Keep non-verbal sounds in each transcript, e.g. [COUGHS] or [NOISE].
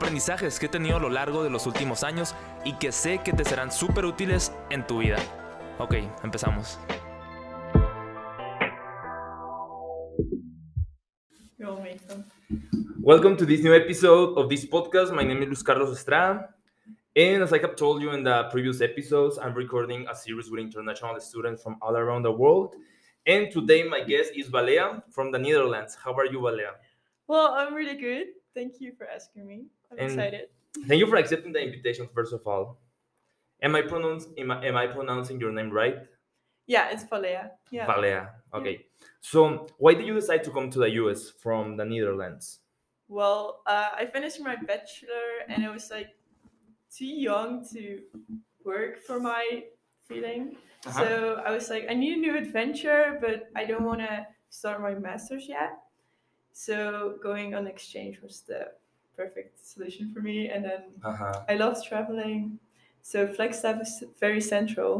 aprendizajes que he tenido a lo largo de los últimos años y que sé que te serán súper útiles en tu vida. Ok, empezamos. Welcome to this new episode of this podcast. My name is Luis Carlos Estrada. And as I have told you in the previous episodes, I'm recording a series with international students from all around the world. And today, my guest is Valea from the Netherlands. How are you, Valea? Well, I'm really good. Thank you for asking me. I'm And- excited. Thank you for accepting the invitation, first of all. Am I, pronounce, am I, am I pronouncing your name right? Yeah, it's Valea. Yeah. Valea. Okay. So, why did you decide to come to the US from the Netherlands? Well, uh, I finished my bachelor and I was like too young to work for my feeling. Uh-huh. So I was like, I need a new adventure, but I don't want to start my master's yet. So going on exchange was the perfect solution for me. And then Uh-huh. I love traveling. So Flagstaff is very central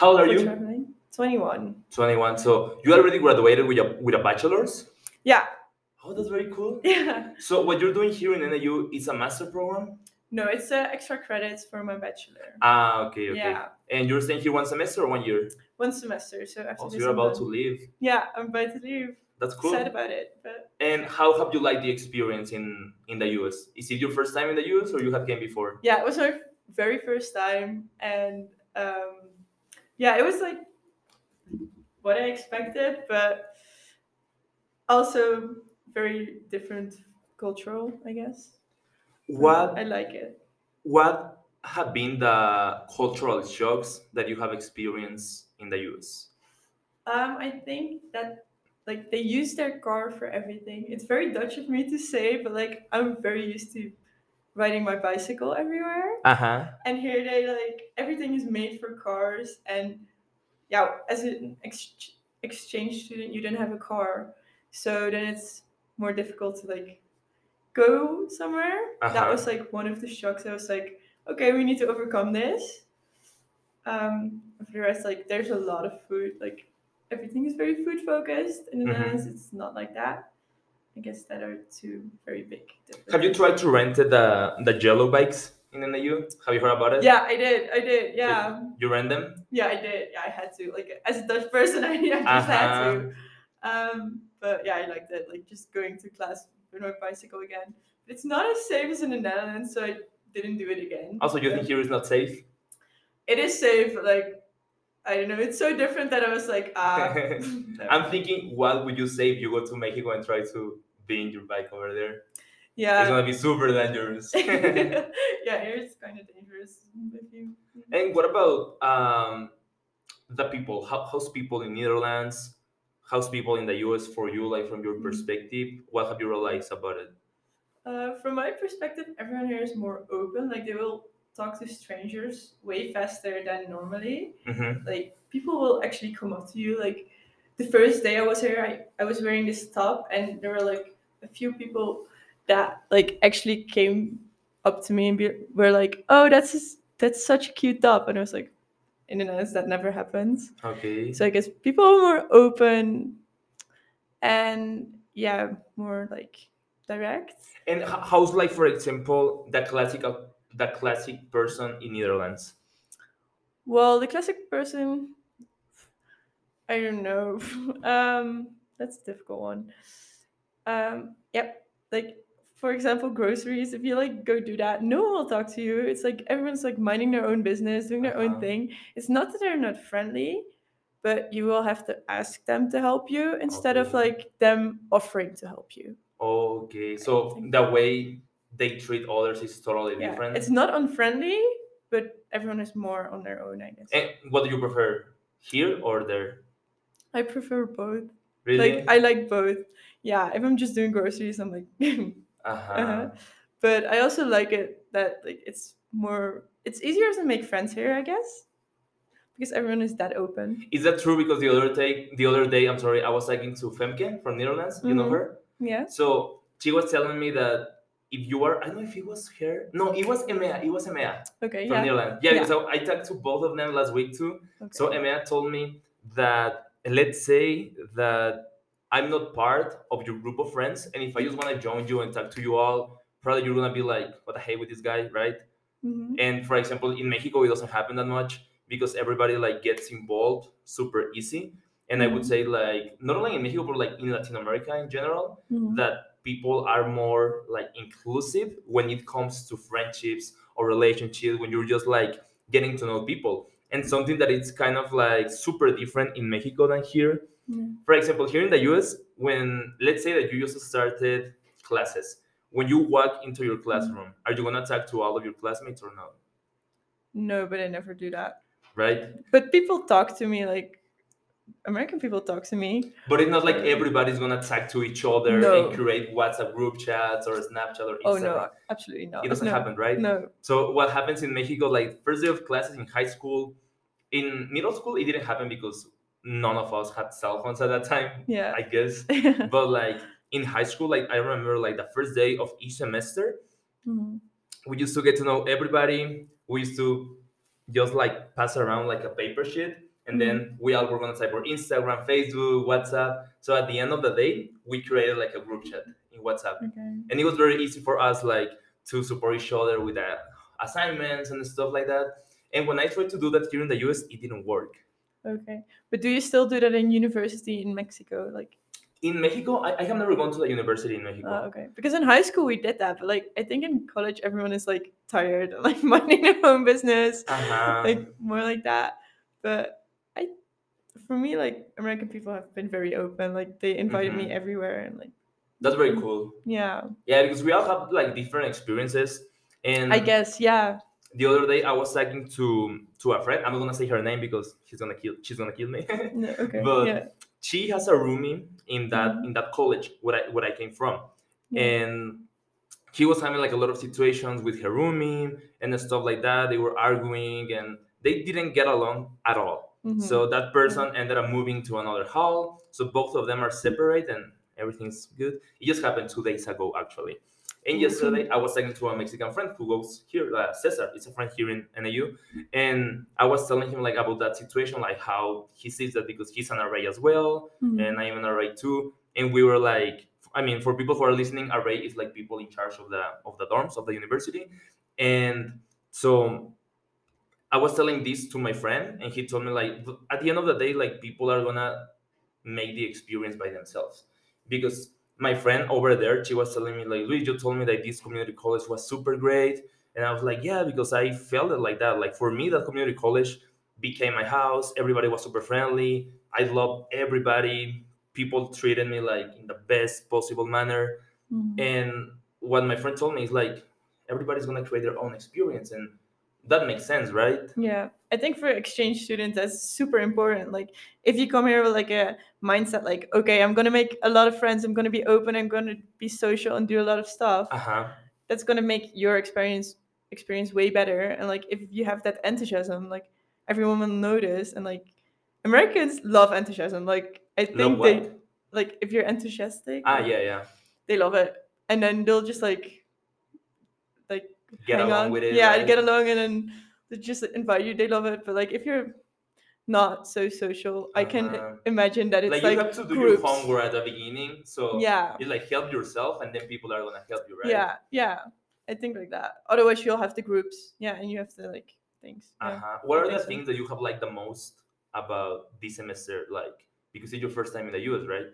How old are you? traveling. 21. 21. So, you already graduated with a, with a bachelor's? Yeah. Oh, that's very cool. [LAUGHS] Yeah. So what you're doing here in NAU is a master program? No, it's uh, extra credits for my bachelor. Ah, okay, okay. Yeah. And you're staying here one semester or one year? One semester. So after Oh, so you're about to leave. Yeah, I'm about to leave. That's cool. Sad about it, but And how have you liked the experience in in the US? Is it your first time in the US or you have came before? yeah, it was my very first time, and um, yeah, it was like what I expected, but also very different cultural, I guess. What I like it. what have been the cultural shocks that you have experienced in the US? Um, I think that like they use their car for everything. It's very Dutch of me to say, but like I'm very used to riding my bicycle everywhere. Uh-huh. And here they like everything is made for cars. And yeah, as an ex- exchange student, you don't have a car, so then it's more difficult to like go somewhere. That Uh-huh. was like one of the shocks. I was like, okay, we need to overcome this. Um, for the rest, like there's a lot of food. Like everything is very food focused. In the Mhm. Netherlands, it's not like that. I guess that are two very big. Have you tried to rent the the yellow bikes in NAU? Have you heard about it? Yeah, I did. I did. Yeah. You rent them? Yeah, I did. Yeah, I had to. Like as a Dutch person, I [LAUGHS] I just had to. Um, but yeah, I liked it. Like just going to class with my bicycle again. It's not as safe as in the Netherlands, so I didn't do it again. Also, you think here is not safe? it is safe? Like I don't know. It's so different that I was like, [LAUGHS] ah. I'm thinking, what would you say if you go to Mexico and try to be in your bike over there? Yeah. It's gonna be super dangerous. [LAUGHS] [LAUGHS] yeah, it's kind of dangerous if you. and what about um, the people? How, how's people in Netherlands? How's people in the US for you? Like from your Mhm. perspective, what have you realized about it? Uh, from my perspective, everyone here is more open. Like they will talk to strangers way faster than normally. Mm-hmm. Like people will actually come up to you. Like the first day I was here, I, I was wearing this top, and there were like a few people that like actually came up to me and be, were like, "Oh, that's s- that's such a cute top," and I was like, "In the Netherlands, that never happens." Okay. So I guess people are more open, and yeah, more like direct. and how's like, for example, the classic uh, the classic person in Netherlands? Well, the classic person, I don't know. [LAUGHS] um, that's a difficult one. Um, yep. Like for example, groceries. If you like go do that, no one will talk to you. It's like everyone's like minding their own business, doing their Uh-huh. own thing. It's not that they're not friendly, but you will have to ask them to help you instead of like them offering to help you. Okay, so the way they treat others is totally Yeah, different. it's not unfriendly, but everyone is more on their own, I guess. And what do you prefer, here or there? I prefer both. Really? Like I like both. Yeah, if I'm just doing groceries, I'm like, [LAUGHS] uh-huh. uh-huh. but I also like it that like it's more it's easier to make friends here, I guess. Because everyone is that open. Is that true? Because the other day, the other day, I'm sorry, I was talking to Femke from Netherlands. You know Mhm. her. Yeah. So she was telling me that if you are, I don't know if it was her. No, it was Emea. It was Emea Okay. from Yeah. Netherlands. Yeah, Yeah. because I, talked to both of them last week too. Okay. So Emea told me that let's say that I'm not part of your group of friends, and if I just want to join you and talk to you all, probably you're gonna be like, "What the hell with this guy?" Right? Mhm. And for example, in Mexico, it doesn't happen that much because everybody like gets involved super easy. And I would Mhm. say like not only in Mexico but like in Latin America in general, Mhm. that people are more like inclusive when it comes to friendships or relationships when you're just like getting to know people. And something that it's kind of like super different in Mexico than here. Yeah. For example, here in the US, when let's say that you just started classes, when you walk into your mm-hmm. classroom, are you gonna talk to all of your classmates or not? No, but I never do that. Right? But people talk to me like American people talk to me. But it's not like everybody's gonna talk to each other No. and create WhatsApp group chats or Snapchat or Instagram. Oh no, absolutely not. It doesn't no, happen, right? No. So what happens in Mexico, like first day of classes in high school, in middle school, it didn't happen because none of us had cell phones at that time, Yeah. I guess. [LAUGHS] But like in high school, like I remember like the first day of each semester, Mhm. we used to get to know everybody. We used to just like pass around like a paper sheet. And then we all were gonna type our Instagram, Facebook, WhatsApp. So at the end of the day, we created like a group chat in WhatsApp Okay. and it was very easy for us like to support each other with uh, assignments and stuff like that and when i tried to do that here in the us it didn't work Okay. But do you still do that in university in Mexico? Like in mexico i, I have never gone to the university in mexico uh, okay. Because in high school we did that, but like I think in college everyone is like tired like [LAUGHS] minding their own business. uh-huh. Like more like that. But for me like American people have been very open. Like they invited me Mhm. everywhere and like that's very cool yeah. yeah because we all have like different experiences and I guess, yeah. the other day i was talking to to a friend i'm not gonna say her name because she's gonna kill she's gonna kill me No, [LAUGHS] okay. But- yeah. she has a roomie in that Mhm. in that college where I where I came from, Yeah. and he was having like a lot of situations with her roomie and stuff like that. They were arguing and they didn't get along at all. Mhm. So that person ended up moving to another hall. So both of them are separate and everything's good. It just happened two days ago actually. And Mhm. yesterday I was talking to a Mexican friend who goes here, uh, Cesar. It's a friend here in NAU, and I was telling him like about that situation, like how he sees that because he's an RA as well, Mhm. and I am an RA too. And we were like, I mean, for people who are listening, RA is like people in charge of the of the dorms of the university, and so I was telling this to my friend, and he told me like, at the end of the day, like people are gonna make the experience by themselves, because my friend over there, she was telling me like, Luis, you told me that this community college was super great, and I was like, yeah, because I felt it like that. Like for me, that community college became my house. Everybody was super friendly. I loved everybody. People treated me like in the best possible manner. Mhm. And what my friend told me is like, everybody's gonna create their own experience, and that makes sense, right? Yeah, I think for exchange students that's super important. Like if you come here with like a mindset like, okay, I'm gonna make a lot of friends, I'm gonna be open, I'm gonna be social and do a lot of stuff, Uh huh. that's gonna make your experience experience way better. And like if you have that enthusiasm, like everyone will notice and like Americans love enthusiasm. Like I think they like if you're enthusiastic, Ah, yeah, yeah. they love it. And then they'll just like Get hang along on. with it. Yeah, right? get along and then they just invite you. They love it. But like if you're not so social, I can Uh-huh. imagine that it's like, like, you have to do groups. your homework at the beginning, so Yeah. you like help yourself, and then people are gonna help you, right? Yeah, yeah. I think like that. Otherwise you'll have the groups. Yeah, and you have the like things. Uh-huh. What are the so. things that you have liked the most about this semester? Like, because it's your first time in the US, right?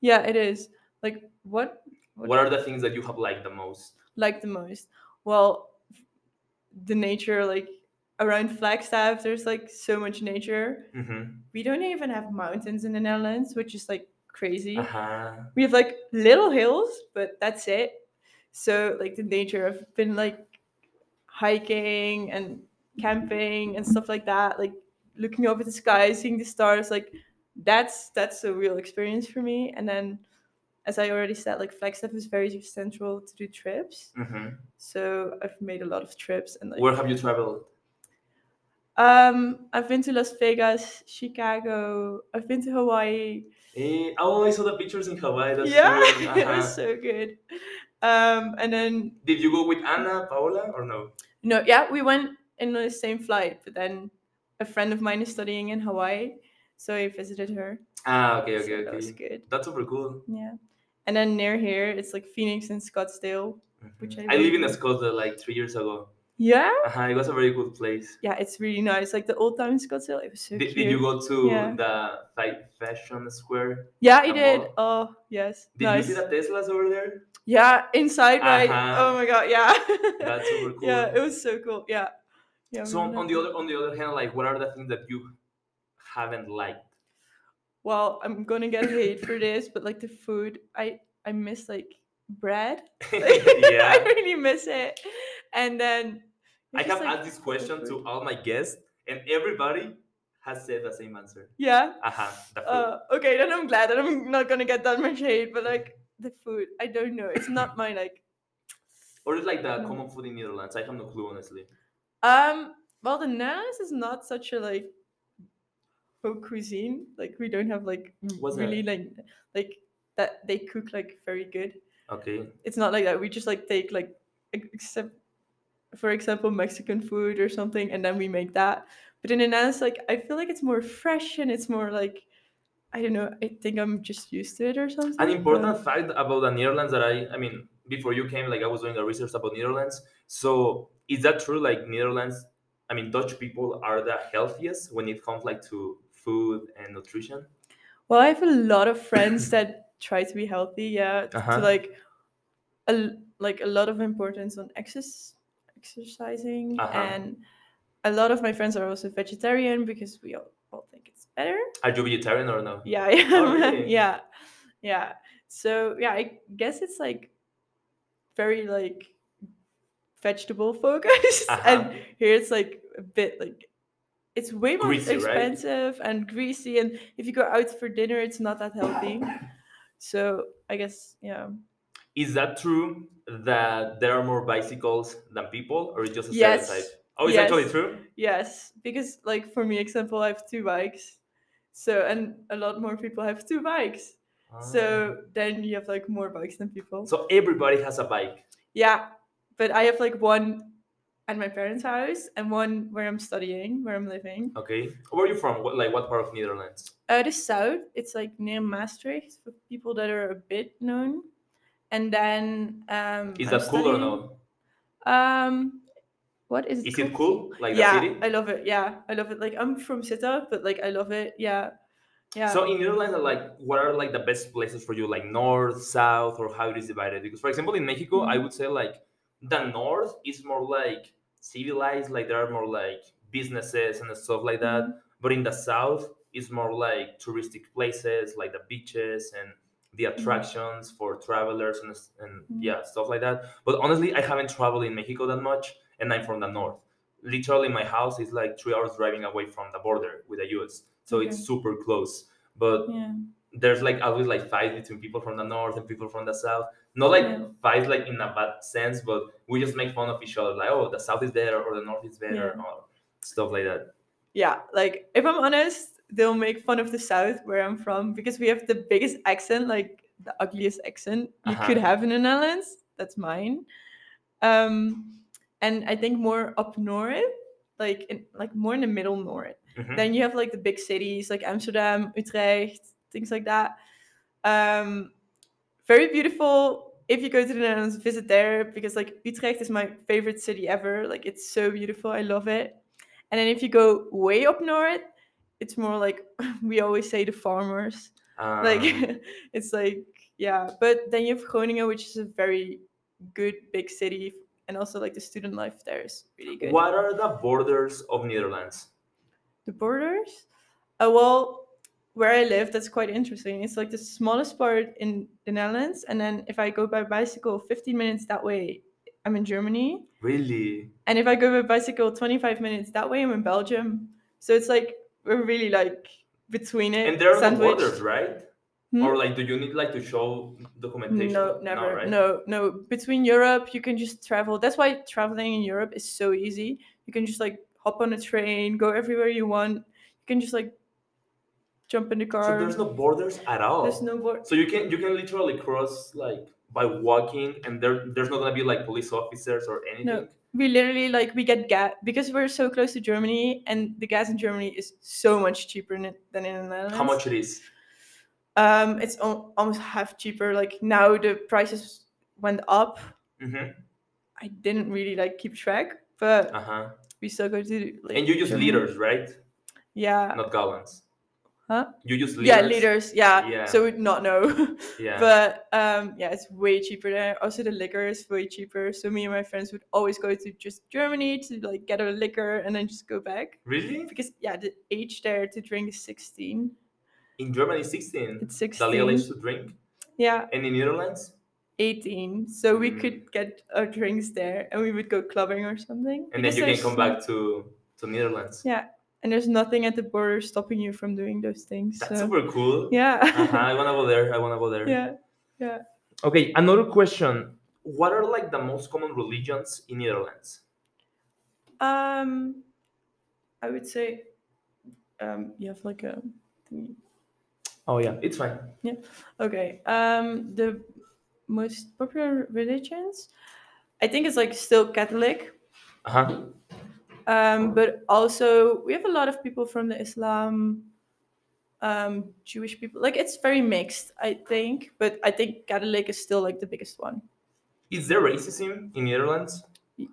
Yeah, it is. Like what What are the things that you have liked the most? like the most? Well, the nature like around Flagstaff, there's like so much nature. Mm-hmm. We don't even have mountains in the Netherlands, which is like crazy. Uh-huh. we have like little hills, but that's it. So like the nature of been like hiking and camping and stuff like that, like looking over the sky, seeing the stars, like that's that's a real experience for me. And then as I already said, like Flagstaff is very central to do trips. hmm So I've made a lot of trips and like Where have you traveled? um I've been to Las Vegas, Chicago, I've been to Hawaii. Eh, oh, I saw the pictures in Hawaii. That's yeah, [LAUGHS] it Uh-huh. was so good. Um and then Did you go with Anna, Paola, or no? no, yeah, we went in the same flight, but then a friend of mine is studying in Hawaii, so I visited her. Ah, okay, so okay, That was good. That's super cool. Yeah. And then near here, it's like Phoenix and Scottsdale. Which. I I live in like. Scotland like three years ago. Yeah. Uh-huh, it was a very good place. Yeah, it's really nice. Like the old town Scottsdale, it was so Did, cute. did you go to Yeah. the fa- fashion square? Yeah, I did. mall? Oh, yes. Did nice. you see the Teslas over there? Yeah, inside, right? Uh-huh. Oh my god, yeah. That's super [LAUGHS] cool. Yeah, it was so cool. Yeah. Yeah. So on, on the other on the other hand, like what are the things that you haven't liked? Well, I'm gonna get hate for this, but like the food, I I miss like bread. [LAUGHS] yeah. I really miss it. And then I have like, asked this question to all my guests, and everybody has said the same answer. Yeah. Uh-huh, the food. Uh, okay, then I'm glad that I'm not gonna get that much hate, but like the food, I don't know. It's not my like or it's like the no. common food in Netherlands. I have no clue, honestly. um well the Netherlands is not such a like haute cuisine. Like we don't have like What's really that? like like that they cook like very good. Okay. It's not like that. We just like take like except for example Mexican food or something and then we make that. But in Netherlands, like I feel like it's more fresh and it's more like I don't know, I think I'm just used to it or something. An but- important fact about the Netherlands that I, I mean, before you came, like I was doing a research about Netherlands. So is that true? Like Netherlands, I mean, Dutch people are the healthiest when it comes like to food and nutrition. Well, I have a lot of friends that [COUGHS] try to be healthy. Yeah, Uh-huh. to like a like a lot of importance on exercise, exercising, Uh-huh. and a lot of my friends are also vegetarian because we all, all think it's better. Are you vegetarian or no? Yeah, I Oh, really? [LAUGHS] yeah, yeah. So yeah, I guess it's like very like vegetable focused, [LAUGHS] Uh-huh. and here it's like a bit like it's way more Greasy, right? expensive and greasy, and if you go out for dinner, it's not that healthy. So I guess yeah. Is that true that there are more bicycles than people, or is just a Yes. stereotype? Oh, it's actually Yes. true. Yes, because like for me, example, I have two bikes, so and a lot more people have two bikes. So then you have like more bikes than people. Ah. so everybody has a bike. Yeah, but I have like one at my parents' house and one where I'm studying, where I'm living. Okay. Where are you from? What, like what part of Netherlands? Uh, the south, it's like near Maastricht for people that are a bit known. And then um, Is I'm that cool or studying- no? Um, what is it? Is it cool? Like yeah, the city? I love it. Yeah, I love it. Like I'm from Sittard, but like I love it. Yeah, yeah. So in Netherlands, like, what are like the best places for you, like north, south, or how it is divided? Because, for example, in Mexico, I Mhm. would say like the north is more like civilized, like there are more like businesses and stuff like that. Mhm. But in the south, it's more like touristic places, like the beaches and the attractions for travelers and, and Mhm. yeah, stuff like that. But honestly, I haven't traveled in Mexico that much, and I'm from the north. Literally, my house is like three hours driving away from the border with the US, so Okay. it's super close. But yeah. there's like always like fights between people from the north and people from the south. Not like Yeah. fights like in a bad sense, but we just make fun of each other, like oh the south is better or the north is better Yeah. or stuff like that. yeah, like if I'm honest, they'll make fun of the South where I'm from because we have the biggest accent, like the ugliest accent you could Uh-huh. have in the Netherlands. That's mine. Um, and I think more up north, like in, like more in the middle north. Mhm. Then you have like the big cities like Amsterdam, Utrecht, things like that. Um, very beautiful. If you go to the Netherlands, visit there because like Utrecht is my favorite city ever. Like it's so beautiful. I love it. And then if you go way up north, it's more like [LAUGHS] we always say the farmers. Like Um, [LAUGHS] it's like yeah. But then you have Groningen, which is a very good big city, and also like the student life there is really good. what are the borders of Netherlands? The borders? Uh, well, where I live, that's quite interesting. It's like the smallest part in the Netherlands, and then if I go by bicycle 15 minutes that way, I'm in Germany. Really? And if I go by bicycle 25 minutes that way, I'm in Belgium. So it's like we're really like between it. And there are no sandwiched. borders, right? Hmm? Or like, do you need like to show documentation? No, never. right? No, no. Between Europe, you can just travel. That's why traveling in Europe is so easy. You can just like hop on a train, go everywhere you want. You can just like jump in the car. So there's no borders at all. There's no. So you can you can literally cross like by walking, and there there's not gonna be like police officers or anything. No, We literally like we get gas because we're so close to Germany, and the gas in Germany is so much cheaper than than in the Netherlands. How much it is? Um, it's al- almost half cheaper. Like now the prices went up. Mm-hmm. I didn't really like keep track, but Uh huh. we still go to like. And you use Germany. liters, right? Yeah. Not gallons. Huh? You use liters. Yeah, liters. Yeah. Yeah. So we'd not know. [LAUGHS] Yeah. But um, yeah, it's way cheaper there. Also, the liquor is way cheaper. So me and my friends would always go to just Germany to like get a liquor and then just go back really? because yeah, the age there to drink is sixteen. In Germany, 16. It's The legal age sixteen. to drink. Yeah, And in Netherlands? eighteen. So we Mm. could get our drinks there, and we would go clubbing or something. And then you can come back to to Netherlands. Yeah, and there's nothing at the border stopping you from doing those things. That's so super cool. yeah. Uh-huh. I wanna go there. I wanna go there. yeah. Yeah. Okay, another question. What are like the most common religions in Netherlands? Um, I would say, um, you have like a thingy. Oh yeah, it's fine. Yeah. Okay. Um, the most popular religions, I think it's like still Catholic. Uh-huh. Um, but also we have a lot of people from the Islam, um, Jewish people. Like it's very mixed, I think. But I think Catholic is still like the biggest one. Is there racism in Netherlands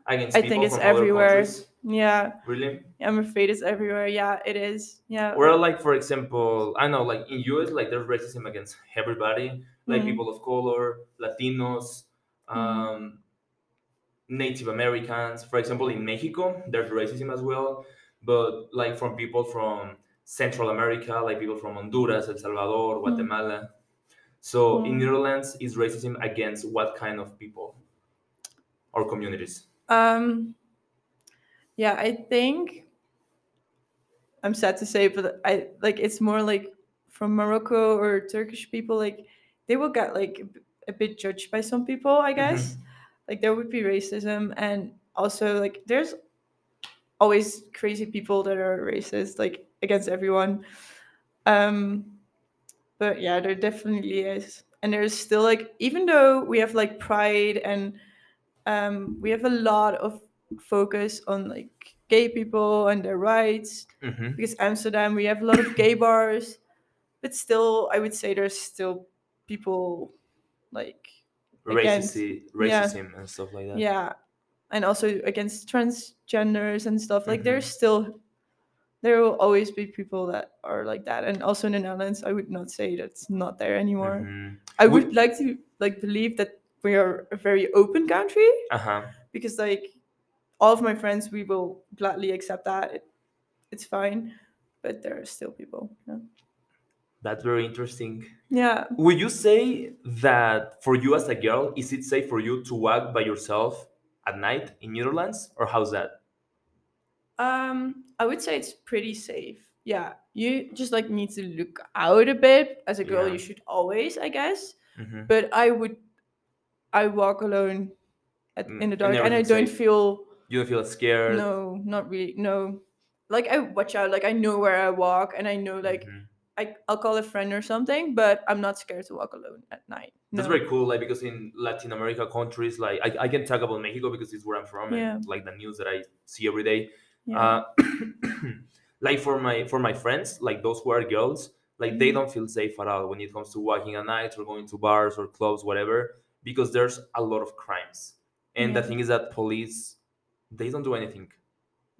against people? I think it's everywhere. Yeah, Really? I'm afraid it's everywhere. Yeah, it is. Yeah. Or like for example, I know like in US like there's racism against everybody, like Mhm. people of color, Latinos, Mm-hmm. um, Native Americans. For example, in Mexico there's racism as well, but like from people from Central America, like people from Honduras, El Salvador, Guatemala. So in Mm. Netherlands, is racism against what kind of people or communities? Um, yeah, I think I'm sad to say, but I like it's more like from Morocco or Turkish people. Like they will get like a bit judged by some people, I guess. Like there would be racism, and also like there's always crazy people that are racist, like against everyone. Um, but yeah, there definitely is, and there's still like even though we have like pride and um, we have a lot of focus on like gay people and their rights Mm-hmm. because Amsterdam we have a lot of gay bars, but still I would say there's still people like Against- Racism, yeah. racism and stuff like that. yeah, and also against transgenders and stuff like Mhm. there's still there will always be people that are like that and also in the Netherlands I would not say that's not there anymore. Mhm. I Would- would like to like believe that we are a very open country Uh-huh. because like all of my friends we will gladly accept that it, it's fine but there are still people yeah. That's very interesting. yeah Would you say that for you as a girl, is it safe for you to walk by yourself at night in Netherlands, or how's that? um i would say it's pretty safe yeah you just like need to look out a bit as a girl Yeah. you should always i guess Mhm. but i would i walk alone at, Mm, in the dark and i don't safe. feel You don't feel scared? no not really no like i watch out like i know where i walk and i know like Mhm. I, I'll call a friend or something, but I'm not scared to walk alone at night. That's very cool. Like because in Latin America countries, like I, I can talk about Mexico because it's where I'm from, Yeah. and like the news that I see every day. Yeah. Uh, [COUGHS] like for my for my friends, like those who are girls, like they Mhm. don't feel safe at all when it comes to walking at night or going to bars or clubs, whatever, because there's a lot of crimes. And the thing is that police, they don't do anything.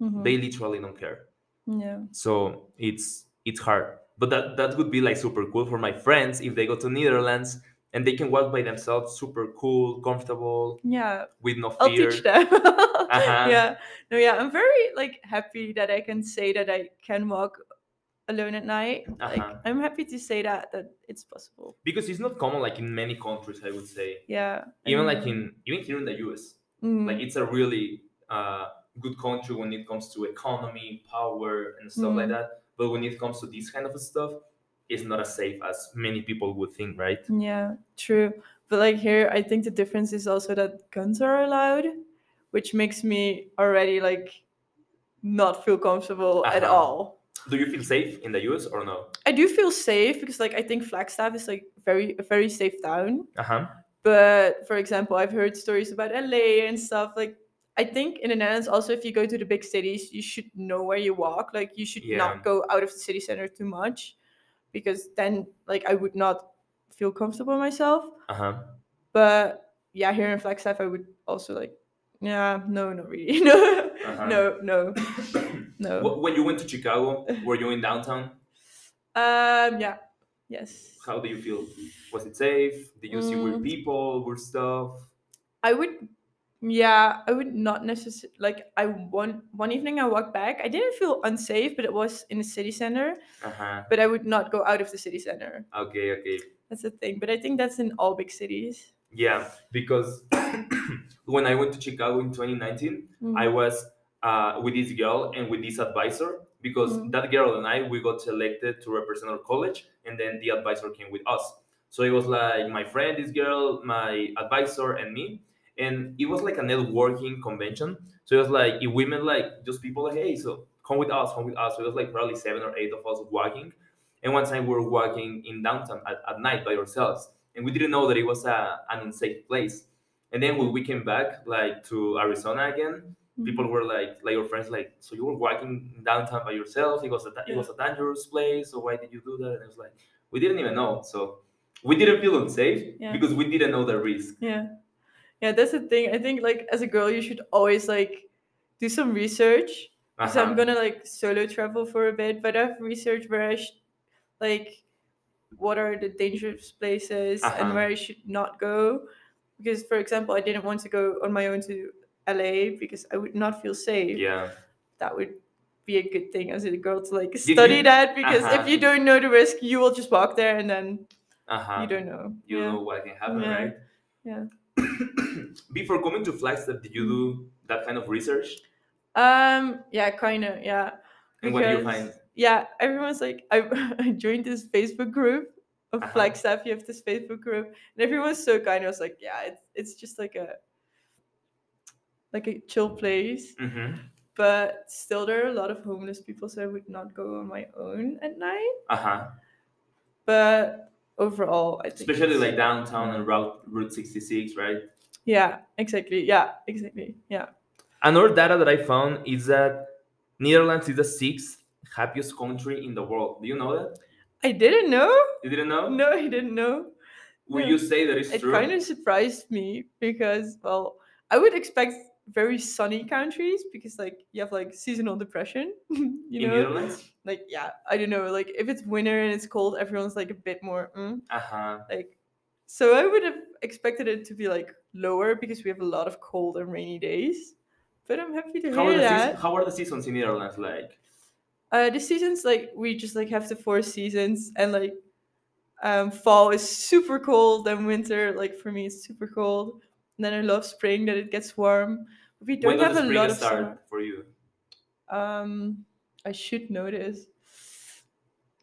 Mhm. They literally don't care. yeah. So it's it's hard. But that that would be like super cool for my friends if they go to Netherlands and they can walk by themselves, super cool, comfortable, Yeah. with no fear. I'll teach them. [LAUGHS] Uh-huh. Yeah. No, yeah. I'm very like happy that I can say that I can walk alone at night. Like Uh-huh. I'm happy to say that that it's possible. Because it's not common like in many countries, I would say. Yeah. Even like in even here in the US. Mm, Like it's a really uh, good country when it comes to economy, power, and stuff like Mm. that. But when it comes to this kind of stuff, it's not as safe as many people would think, right? Yeah, true. But like here, I think the difference is also that guns are allowed, which makes me already like not feel comfortable at Uh-huh. all. Do you feel safe in the US or no? I do feel safe because like I think Flagstaff is like very a very safe town. Uh huh. But for example, I've heard stories about LA and stuff. Like I think in the Netherlands also if you go to the big cities, you should know where you walk. Like you should Yeah. not go out of the city center too much because then like I would not feel comfortable myself. Uh huh. But yeah, here in Flagstaff I would also like yeah, no, not really. [LAUGHS] no. Uh-huh. No, no. No. When you went to Chicago, were you in downtown? Um yeah. Yes. How do you feel? Was it safe? Did you see weird Mm. people, weird stuff? I would, yeah, I would not necessarily like. I one one evening I walked back. I didn't feel unsafe, but it was in the city center. Uh huh. But I would not go out of the city center. Okay, okay. That's the thing. But I think that's in all big cities. Yeah, because [COUGHS] when I went to Chicago in 2019, Mm. I was uh, with this girl and with this advisor because Mhm. that girl and I we got selected to represent our college, and then the advisor came with us. So it was like my friend, this girl, my advisor, and me, and it was like a networking convention. So it was like if we met like just people like, hey, so come with us, come with us. So it was like probably seven or eight of us walking, and one time we were walking in downtown at, at night by ourselves, and we didn't know that it was a, an unsafe place. And then when we came back like to Arizona again, Mhm. people were like like your friends like so you were walking downtown by yourself it was a it was a dangerous place so why did you do that and it was like we didn't even know so we didn't feel unsafe Yeah. because we didn't know the risk Yeah, yeah, that's the thing. I think like as a girl, you should always like do some research. Because I'm Uh-huh. gonna like solo travel for a bit, but I've researched where I should like what are the dangerous places Uh-huh. and where I should not go. Because for example, I didn't want to go on my own to LA because I would not feel safe. yeah That would be a good thing as a girl to like study you- that because Uh-huh. if you don't know the risk, you will just walk there and then uh-huh you don't know. you yeah. know what can happen Yeah. right Yeah. [COUGHS] before coming to Flagstaff did you do that kind of research Um. Yeah. Kind of. Yeah. and what do you find yeah, everyone's like, [LAUGHS] I, I joined this Facebook group of Uh-huh. Flagstaff. You have this Facebook group, and everyone's so kind. I was like, yeah, it's it's just like a like a chill place, mm-hmm. but still there are a lot of homeless people, so I would not go on my own at night. uh-huh But overall, I think especially like downtown and route route 66 right yeah, exactly, yeah, exactly, yeah. Another data that I found is that Netherlands is the sixth happiest country in the world. Do you know that? I didn't know. You didn't know? No, I didn't know. No. you say that it's it true? kind of surprised me because well i would expect very sunny countries because like you have like seasonal depression [LAUGHS] you know? Like yeah i don't know like if it's winter and it's cold everyone's like a bit more mm, Uh-huh. like so i would have expected it to be like lower because we have a lot of cold and rainy days but i'm happy to How hear that. season, how are the seasons in Netherlands like? uh the seasons like we just like have the four seasons and like um fall is super cold and winter like for me is super cold and then i love spring that it gets warm but we don't have a lot of start summer for you? um i should know this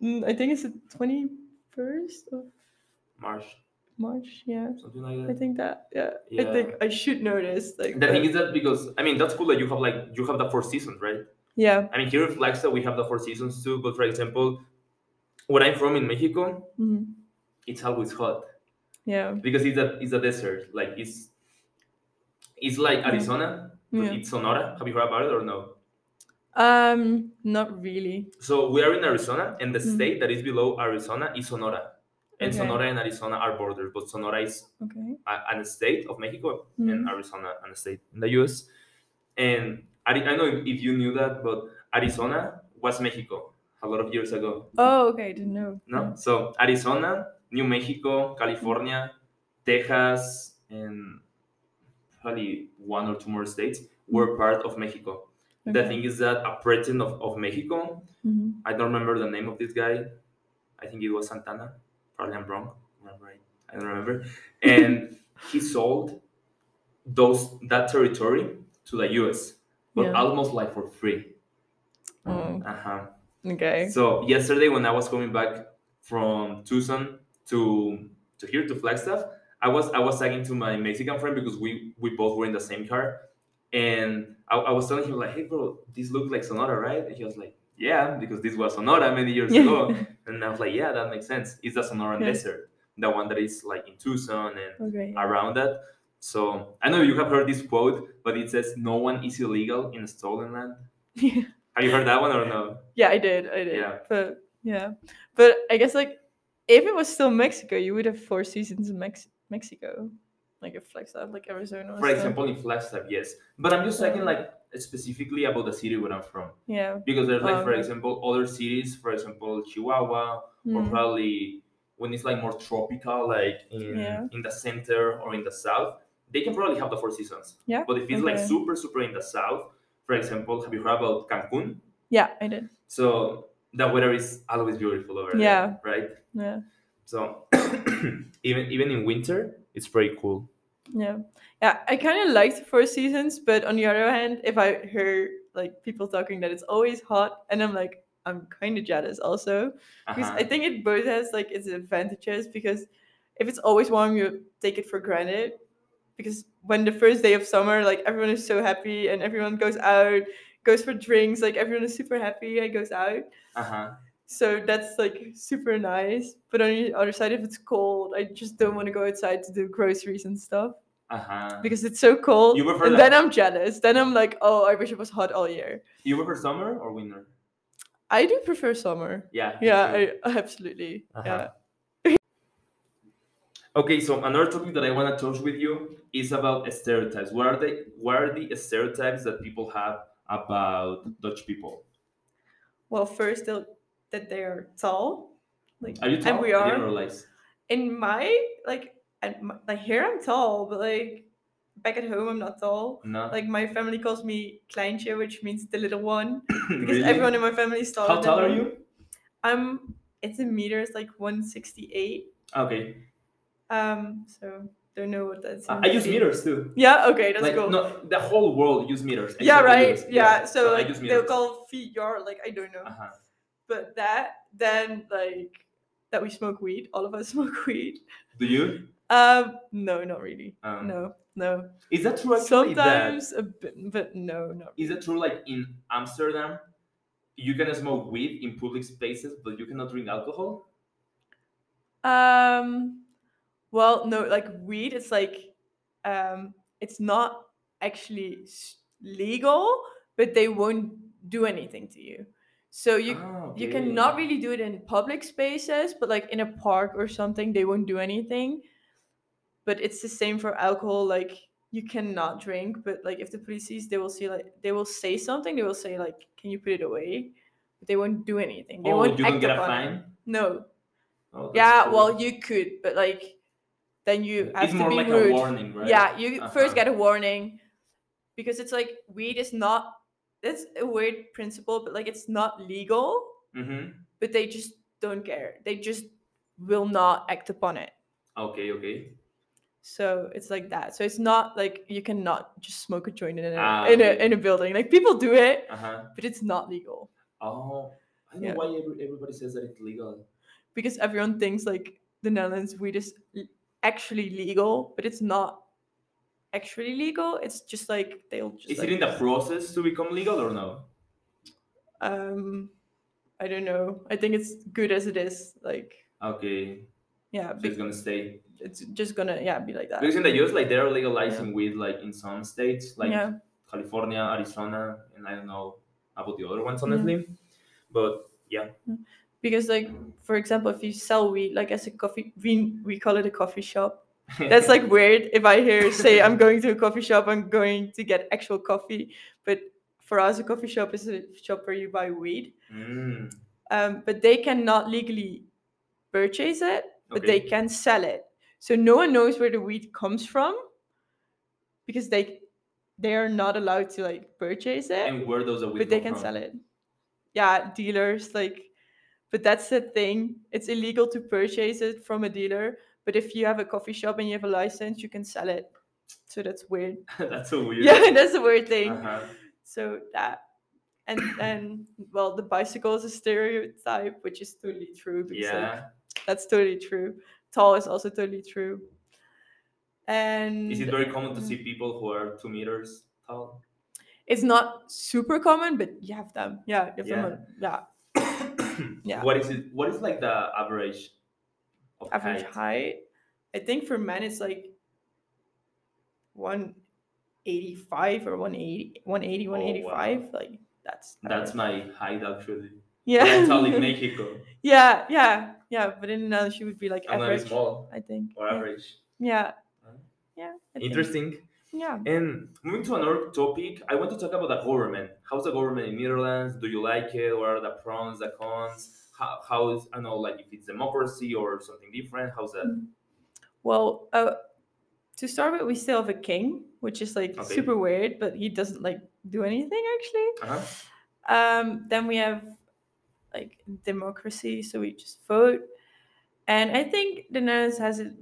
Mm, i think it's the 21st of March, march yeah something like that. i think that yeah, Yeah. i think i should know this like The thing is that because I mean that's cool that you have like you have the four seasons, right? yeah I mean here in Flagstaff we have the four seasons too, but for example, where I'm from in Mexico, mhm, it's always hot. yeah because it's a it's a desert. Like it's it's like Arizona, Yeah. it's Sonora. Have you heard about it or no? um not really So we are in Arizona, and the Mhm. state that is below Arizona is Sonora. And Okay. Sonora and Arizona are borders, but Sonora is okay a, an state of Mexico, Mhm. and Arizona an state in the U.S. And Ari- I know if, if you knew that, but Arizona was Mexico a lot of years ago. oh okay i didn't know No, so Arizona, New Mexico, California, Texas, and probably one or two more states were part of Mexico. The thing is that a president of, of Mexico, Mhm. I don't remember the name of this guy. I think it was Santa Anna. Probably I'm wrong. Right. I don't remember. And [LAUGHS] he sold those that territory to the US, but Yeah. almost like for free. Oh, Uh-huh. okay So yesterday when I was coming back from Tucson to to here to Flagstaff, I was I was talking to my Mexican friend because we we both were in the same car, and I, I was telling him like, hey bro, this looks like Sonora, right? And he was like, yeah, because this was Sonora many years ago, [LAUGHS] and I was like, yeah, that makes sense. It's the Sonoran Yeah. Desert, the one that is like in Tucson and oh, okay. around that. So I know you have heard this quote, but it says no one is illegal in stolen land. [LAUGHS] Have you heard that one or no? yeah, I did. I did. Yeah. But yeah. But I guess like if it was still Mexico, you would have four seasons in Mex- Mexico. Like if Flagstaff, like Arizona. For example, in Flagstaff, yes. But I'm just talking Um, like specifically about the city where I'm from. Yeah. Because there's like, Oh, for example, other cities, for example, Chihuahua, or Mm. probably when it's like more tropical, like in, Yeah. in the center or in the south, they can probably have the four seasons. Yeah, But if it's like super, super in the south, for example, have you heard about Cancun? Yeah, I did. So the weather is always beautiful over Yeah. there, right? Yeah. So [COUGHS] even even in winter, it's pretty cool. Yeah. Yeah. I kind of liked Four Seasons, but on the other hand, if I hear like people talking that it's always hot, and I'm like, I'm kind of jealous also. Because Uh-huh. I think it both has like its advantages because if it's always warm, you take it for granted. Because when the first day of summer, like everyone is so happy and everyone goes out, goes for drinks, like everyone is super happy and goes out. Uh-huh. So that's like super nice. But on the other side, if it's cold, I just don't want to go outside to do groceries and stuff Uh-huh. because it's so cold. You prefer and then I'm jealous. Then I'm like, oh, I wish it was hot all year. You prefer summer or winter? I do prefer summer. Yeah. Yeah. I, absolutely. Uh-huh. Yeah. [LAUGHS] Okay, so another topic that I want to touch with you is about stereotypes. What are the what are the stereotypes that people have about Dutch people? Well, first they'll, that they are tall. Like, Are you tall? And we are. realize. In my like, my, like here I'm tall, but like back at home I'm not tall. No. Like my family calls me Kleintje, which means the little one, [COUGHS] because Really? everyone in my family is taller. How tall are you? I'm. It's in meters, like 168. Okay. Um. So don't know what that's. I I use meters too. Yeah. Okay. That's like cool. no, the whole world use meters. yeah. Right. US. Yeah. So, I like they'll call feet yard. Like I don't know. Uh-huh. But that then like that we smoke weed. All of us [LAUGHS] smoke weed. Do you? Um. No. Not really. Um, No. No. Is that true? Actually, that Sometimes a bit, but no. Not. is it true? Like in Amsterdam, you can smoke weed in public spaces, but you cannot drink alcohol. Um, well, no, like weed, it's like, um, it's not actually legal, but they won't do anything to you. So you Ah, you cannot really do it in public spaces, but like in a park or something, they won't do anything. But it's the same for alcohol. Like you cannot drink, but like if the police sees, they will see like they will say something. They will say like, "Can you put it away?" But they won't do anything. They Oh, won't you don't get a upon it. fine. No, Oh, yeah, cool. well, you could, but like, then you have it's to more be like rude. a warning, right? Yeah, you Uh-huh. first get a warning because it's like weed is not. It's a weird principle, but like it's not legal, Mm-hmm. but they just don't care. They just will not act upon it. Okay, okay. So it's like that. So it's not like you cannot just smoke a joint in a Ah, in a in a building. Like people do it, Uh huh. but it's not legal Oh, I don't know why every, everybody says that it's legal. because everyone thinks like the Netherlands weed is actually legal, but it's not actually legal. It's just like they'll just Is like, it in the process to become legal or no? um I don't know. I think it's good as it is. Like Okay, yeah, so it's gonna stay. it's just gonna yeah be like that. Because in the US, like they're legalizing weed, like in some states, like yeah, California, Arizona, and I don't know about the other ones Yeah. honestly. But yeah, because like for example, if you sell weed like as a coffee, we we call it a coffee shop. That's like [LAUGHS] weird. If I hear say I'm going to a coffee shop, I'm going to get actual coffee, but for us, a coffee shop is a shop where you buy weed. Mm, um, but they cannot legally purchase it, but they can sell it. So no one knows where the weed comes from because they they are not allowed to like purchase it, and where the weed but they can from? sell it. Yeah, dealers like, but that's the thing. It's illegal to purchase it from a dealer. But if you have a coffee shop and you have a license, you can sell it. So that's weird. [LAUGHS] That's so weird. Yeah, [LAUGHS] that's a weird thing. Uh-huh. So that, and [COUGHS] then well, the bicycle is a stereotype, which is totally true. Because, like, Yeah. that's totally true. Tall is also totally true. And Is it very common to Mm. see people who are two meters tall? it's not super common, but you have them. Yeah, you have Yeah. them. on- Yeah. [COUGHS] [COUGHS] Yeah. What is it? What is like the average of Average height? height. I think for men it's like 185 or 180, 180, Oh, wow. 185. Like that's That's my height actually. yeah. Tall in [LAUGHS] Mexico. yeah, yeah, yeah. But in another she would be like I'm average. small I think. or yeah. average. Yeah. Yeah. I think. Interesting. Yeah. And moving to another topic, I want to talk about the government. How's the government in Netherlands? Do you like it? What are the pros, the cons? How, how is I don't know like if it's democracy or something different? How's that? Well, uh, to start with, we still have a king, which is like Okay. super weird, but he doesn't like do anything actually. Uh-huh. Um, then we have like democracy, so we just vote, and I think the Netherlands has it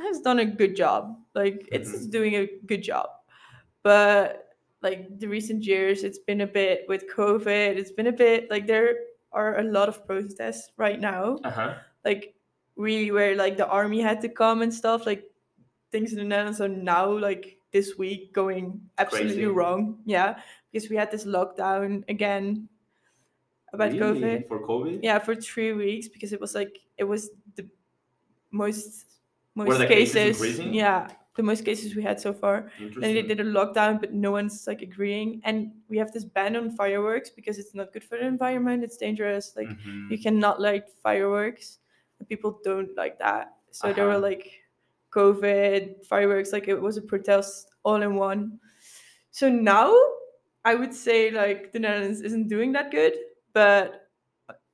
has done a good job. Like it's, Mhm. it's doing a good job, but like the recent years, it's been a bit with COVID. It's been a bit like there are a lot of protests right now Uh-huh. like really where like the army had to come and stuff like things in the netherlands are now like this week going absolutely Crazy. wrong yeah because we had this lockdown again about Really? covid For COVID? yeah for three weeks because it was like it was the most most the cases cases, yeah the most cases we had so far then they did a lockdown, but no one's like agreeing. And we have this ban on fireworks because it's not good for the environment. It's dangerous. Like Mhm. you cannot light fireworks. And people don't like that. So there were Uh-huh. like COVID fireworks. Like it was a protest all in one. So now I would say like the Netherlands isn't doing that good, but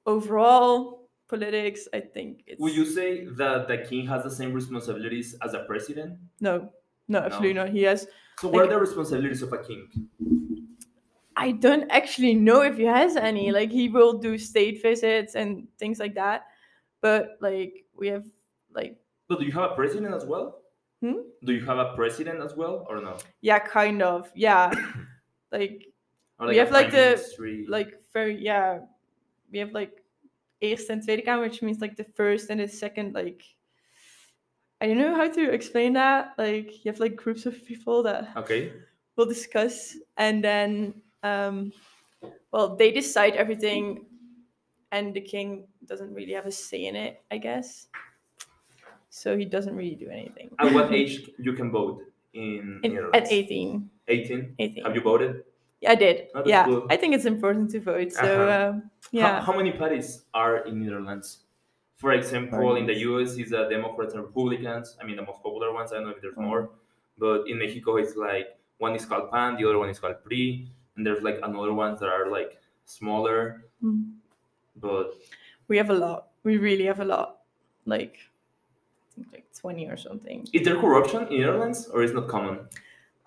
overall politics, I think it's Would you say that the king has the same responsibilities as a president? no, no, absolutely No. not. He has So what are the responsibilities of a king? I don't actually know if he has any. Like he will do state visits and things like that. But like we have like So do you have a president as well? Hmm? Do you have a president as well or no? yeah, kind of. Yeah. [COUGHS] like Or We have, like, the- ministry? like very yeah. We have like Eerste en Tweede Kamer, which means like the first and the second, like I don't know how to explain that. Like you have like groups of people that okay. we'll discuss and then um well they decide everything and the king doesn't really have a say in it i guess so he doesn't really do anything At what [LAUGHS] age you can vote in, In- Netherlands? at 18 18? 18 Have you voted? Yeah i did Oh, yeah cool. i think it's important to vote so Uh-huh. um, yeah how many parties are in Netherlands? For example, in the US, it's uh, Democrats and Republicans. I mean, the most popular ones. I don't know if there's Mhm. more, but in Mexico, it's like one is called PAN, the other one is called PRI, and there's like another ones that are like smaller. Mm. But we have a lot we really have a lot like i think like 20 or something is there corruption in Netherlands, or is it not common?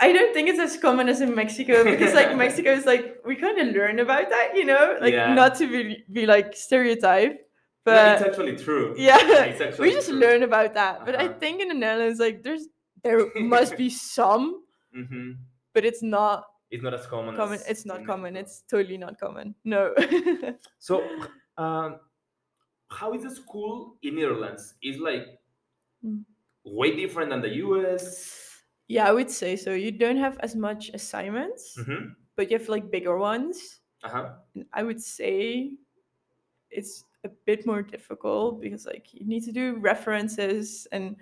I don't think it's as common as in Mexico [LAUGHS] because like Mexico is like we kind of learn about that, you know, like Yeah. not to be, be like stereotype, No, it's actually true. yeah, [LAUGHS] actually we just true. learn about that. But I Uh-huh. think in the Netherlands, like there's [LAUGHS] there must be some, hmm but it's not It's not as common. common. as It's not common. Mexico. It's totally not common. No. So, um, how is the school in Netherlands? Is like Mm. way different than the US. Yeah, I would say so. You don't have as much assignments, Mm-hmm. but you have like bigger ones. Uh huh. And I would say it's a bit more difficult because like you need to do references and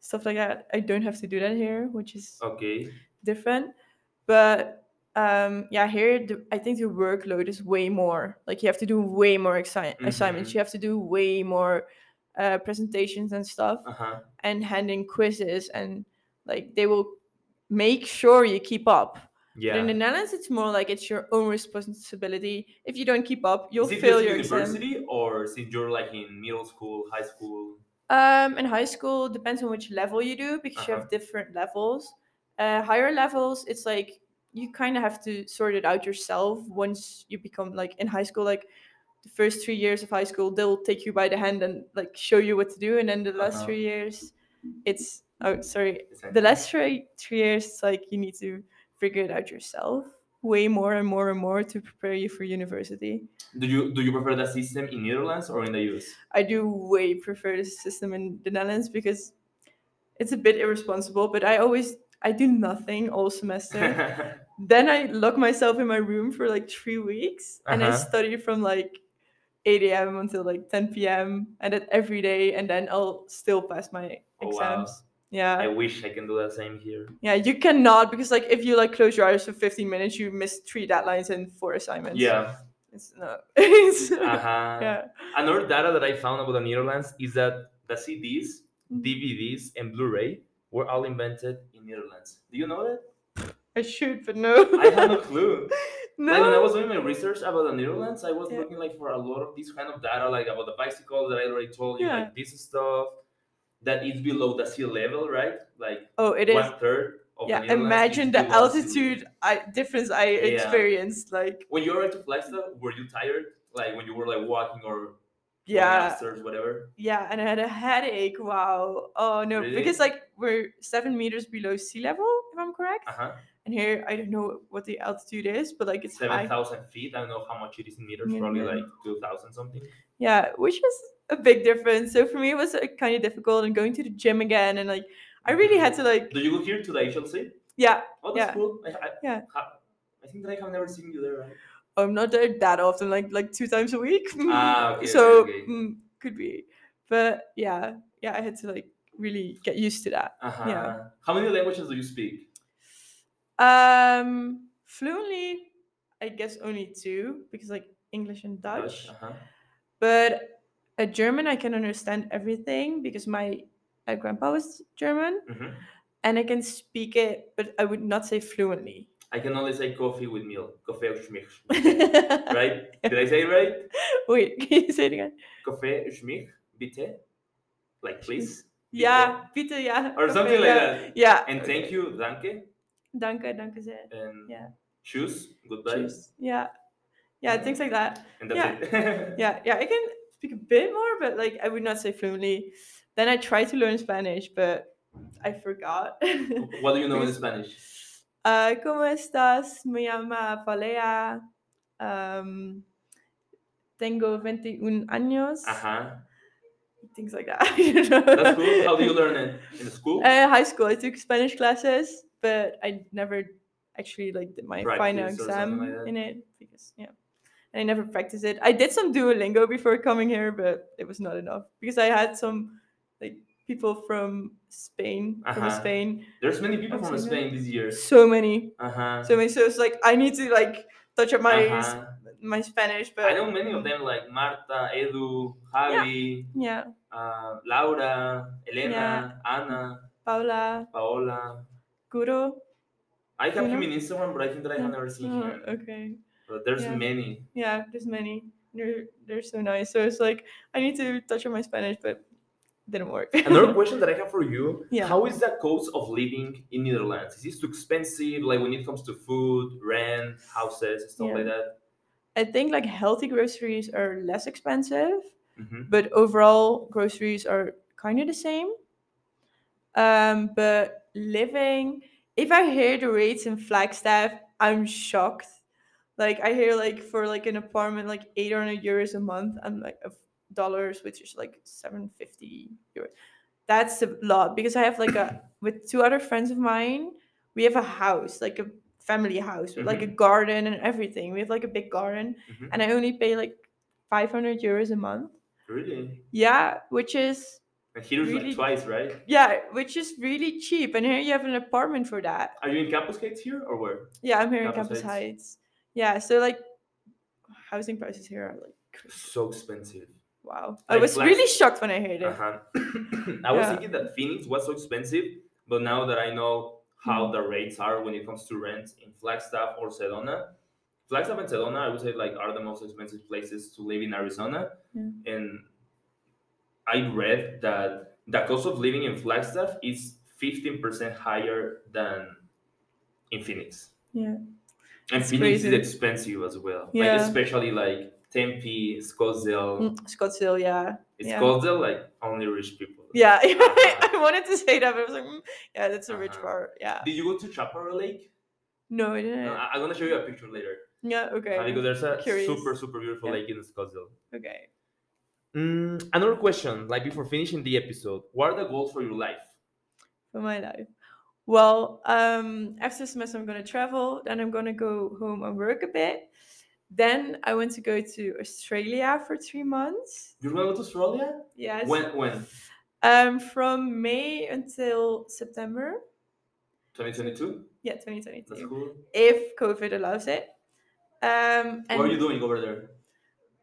stuff like that. I don't have to do that here, which is Okay. different. But um yeah, here the, I think the workload is way more. Like you have to do way more assi- assignments. You have to do way more uh, presentations and stuff Uh huh. and hand in quizzes and like they will make sure you keep up. Yeah. But in the Netherlands, it's more like it's your own responsibility. If you don't keep up, you'll fail your exam. university or since you're like in middle school, high school? Um, in high school, depends on which level you do because you Uh-huh. have different levels. Uh, higher levels, it's like you kind of have to sort it out yourself once you become like in high school. Like the first three years of high school, they'll take you by the hand and like show you what to do, and then the last Uh-huh. three years, it's oh sorry, the last three three years, it's like you need to figure it out yourself. way more and more and more to prepare you for university. Do you do you prefer the system in Netherlands or in the US? I do way prefer the system in the Netherlands because it's a bit irresponsible, but I always I do nothing all semester. [LAUGHS] then I lock myself in my room for like three weeks and I Uh-huh. study from like 8 a.m. until like 10 p.m. and that every day and then I'll still pass my Oh, wow. Yeah. I wish I can do the same here. Yeah, you cannot because like if you like close your eyes for 15 minutes, you miss three deadlines and four assignments. Yeah. It's no. [LAUGHS] it's, Uh-huh. Yeah. Another data that I found about the Netherlands is that the CDs, Mhm. DVDs, and Blu-ray were all invented in Netherlands. Do you know that? I should, but no. I have no clue. [LAUGHS] no. Like when I was doing my research about the Netherlands, I was Yeah. looking like for a lot of this kind of data, like about the bicycle that I already told you, Yeah. like this stuff that is below the sea level, right? Like oh, it is. one third of Yeah, imagine the altitude. I, difference I Yeah. experienced. Like, When you arrived to Flagstaff, were you tired? Like when you were like walking or yeah, upstairs, whatever. yeah, and I had a headache. Wow. Oh no, Really? because like we're seven meters below sea level, if I'm correct. Uh huh. And here, I don't know what the altitude is, but like it's seven thousand feet. I don't know how much it is in meters. Yeah, Probably like two thousand something. Yeah, which is a big difference. So for me, it was uh, kind of difficult, and going to the gym again, and like I really had to like, Do you go here to the HLC? yeah, Oh, that's Yeah. cool. I, I, Yeah. I think that I have never seen you there, right? I'm not there that often, like like two times a week. Ah, okay, [LAUGHS] so okay, mm, could be, but yeah, yeah, I had to like really get used to that. Uh-huh. How many languages do you speak? Um, fluently, I guess only two because like English and Dutch. Uh-huh. But a German, I can understand everything because my uh, grandpa was German, Mhm. and I can speak it, but I would not say fluently. I can only say coffee with milk. Coffee schmich. right? [LAUGHS] Right? Did I say it right? Wait, [LAUGHS] can you say it again? Coffee schmich, bitte. Like please. Yeah, bitte, yeah. Or okay, something like yeah. that. Yeah. And thank you, danke. Danke, danke sehr. And Yeah. choose, goodbye. Cheers. Yeah. Yeah, things like that. And that's it. [LAUGHS] Yeah, yeah, I can speak a bit more, but like I would not say fluently. Then I tried to learn Spanish, but I forgot. what do you know in [LAUGHS] Spanish? Uh, ¿Cómo estás? Me llama Valea. Um, tengo 21 años. Uh-huh. Things like that. [LAUGHS] I don't know. That's cool. How do you learn it? In school? Uh, high school, I took Spanish classes, but I never actually like did my final Practice exam like in it because yeah, and I never practiced it. I did some Duolingo before coming here, but it was not enough because I had some like people from Spain, from Uh-huh. Spain, There's many people from Spain this year. so many, Uh-huh. so many. So it's like I need to like touch up my Uh-huh. my Spanish, but I know many of them like Marta, Edu, Javi, yeah, uh, Laura, Elena, Ana, Paula, Paola. Guru. I have You him know? in Instagram, but I think that I have never seen Oh, him. okay. But there's Yeah. many. yeah there's many they're they're so nice so it's like i need to touch on my spanish but didn't work [LAUGHS] Another [LAUGHS] question that I have for you: Yeah. How is the cost of living in Netherlands? Is it too expensive? Like when it comes to food, rent, houses, stuff like that. i think like healthy groceries are less expensive hmm but overall groceries are kind of the same um but living if i hear the rates in flagstaff i'm shocked like i hear like for like an apartment like 800 euros a month and like of dollars which is like 750 euros that's a lot because i have like a [CLEARS THROAT] with two other friends of mine we have a house like a family house with like a garden and everything we have like a big garden Mhm. and i only pay like 500 euros a month Really? yeah which is And here Really? like twice, right? yeah, which is really cheap. And here you have an apartment for that. Are you in Campus Heights here or where? Yeah, I'm here in Campus Campus Heights. Heights. Yeah, so like housing prices here are like crazy. So expensive. wow. I Like was really shocked when I heard it. Uh-huh. [COUGHS] I was Yeah. thinking that Phoenix was so expensive, but now that I know how Mhm. the rates are when it comes to rent in Flagstaff or Sedona, Flagstaff and Sedona, I would say like are the most expensive places to live in Arizona. Yeah. And I read that the cost of living in Flagstaff is 15% higher than in Phoenix. Yeah. And It's Phoenix crazy. is expensive as well. Yeah. Like especially like Tempe, Scottsdale. Mm, Scottsdale, yeah. Is yeah. Scottsdale like only rich people? Yeah, [LAUGHS] Uh-huh. I wanted to say that, but I was like, mm, yeah, that's a rich Uh-huh. part. Yeah. Did you go to Chaparral Lake? No, I didn't. No, I'm gonna show you a picture later. yeah, okay. Uh, because there's a Curious. super super beautiful Yeah. lake in Scottsdale. Okay. Mm, another question, like before finishing the episode, what are the goals for your life? For my life. Well, um, after semester, I'm going to travel. Then I'm going to go home and work a bit. Then I want to go to Australia for three months. You're gonna go to Australia? Yes. When? When? Um, from May until September. 2022. Yeah, 2022. That's 2022. cool. If COVID allows it. Um, and what are you doing over there?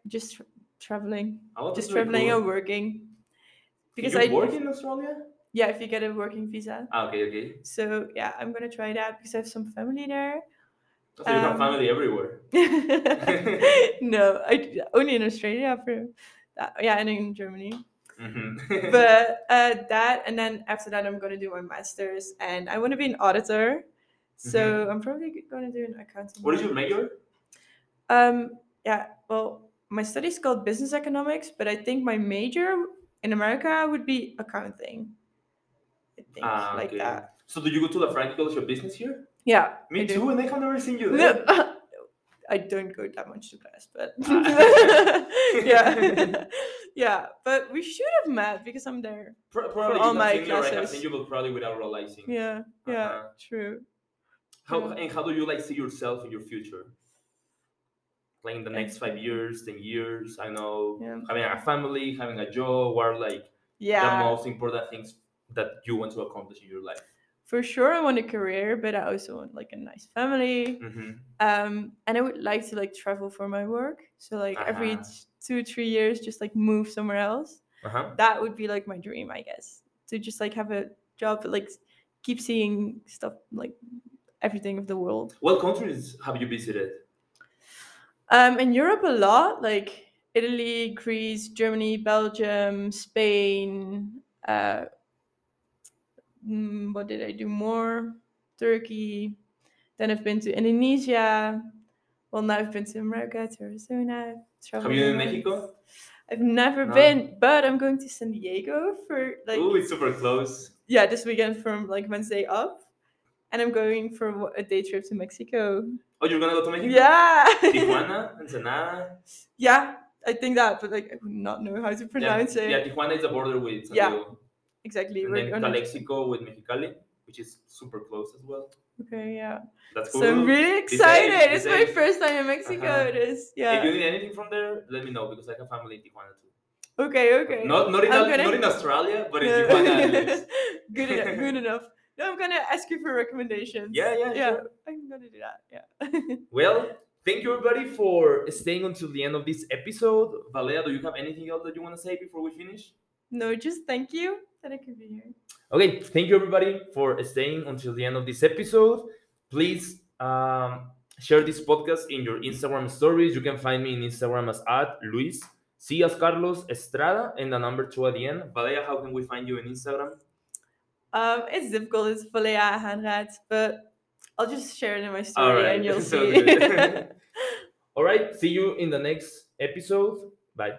just tra- traveling, Oh, just traveling cool. and working. Because Can I you work in Australia? Yeah, if you get a working visa. Ah, okay, okay. So yeah, I'm gonna try that because I have some family there. So you have Um, family everywhere. [LAUGHS] no, I only in Australia for that. Yeah, and in Germany. hmm [LAUGHS] But uh, that, and then after that, I'm gonna do my masters, and I want to be an auditor. So I'm probably gonna do an accounting. what is your major? Um, yeah. Well, my study is called business economics, but I think my major in America would be accounting. I think Ah, like okay. that. So do you go to the Franke College of Business here? Yeah. Me I do. too, and I have never seen you No, there. I don't go that much to class, but Ah. [LAUGHS] yeah, [LAUGHS] yeah. But we should have met because I'm there. Pro- probably all my seen I have classes. seen you, but probably without realizing. Yeah, yeah, Uh-huh. true. How Yeah. and how do you like see yourself in your future? Like in the next five years, ten years. I know Yeah. having a family, having a job, are like the most important things that you want to accomplish in your life. for sure. I want a career, but I also want like a nice family. Mm-hmm. Um, and I would like to like travel for my work. So like every Uh-huh. t- two three years, just like move somewhere else. Uh-huh. That would be like my dream, I guess. To just like have a job, that, like keep seeing stuff like everything of the world. What countries have you visited? Um, in Europe, a lot like Italy, Greece, Germany, Belgium, Spain. Uh, mm, what did I do more? Turkey. Then I've been to Indonesia. Well, now I've been to America, to Arizona. Have you been in. Mexico? I've never No. been, but I'm going to San Diego for like oh, it's super close. yeah this weekend from like Wednesday up, and I'm going for a day trip to Mexico. Oh, you're gonna go to Mexico? Yeah. [LAUGHS] Tijuana, Ensenada. Yeah, I think that, but like I would not know how to pronounce yeah, it. Yeah, Tijuana is the border with San Yeah, Diego. Exactly. And we're then gonna- Calexico with Mexicali, which is super close as well. Okay, yeah. That's cool. So I'm really excited. it's this my first time in Mexico. Uh-huh. It is. Yeah. If you need anything from there, let me know because I have family in Tijuana too. Okay. Okay. Not not in, Al- gonna- not in Australia, but in No. Tijuana. [LAUGHS] good enough. Good enough. No, I'm gonna ask you for recommendations. Yeah, yeah, yeah. sure. I'm gonna do that. Yeah. [LAUGHS] Well, thank you everybody for staying until the end of this episode. Valea, do you have anything else that you want to say before we finish? no, just thank you that I could be here. Okay, thank you everybody for staying until the end of this episode. Please um, share this podcast in your Instagram stories. You can find me in Instagram as at Luis C as Carlos Estrada and the number two at the end. Valea, how can we find you in Instagram? Um, it's difficult. It's Valea Hahnraths, but I'll just share it in my story right, and you'll [LAUGHS] see. [LAUGHS] All right, see you in the next episode. Bye.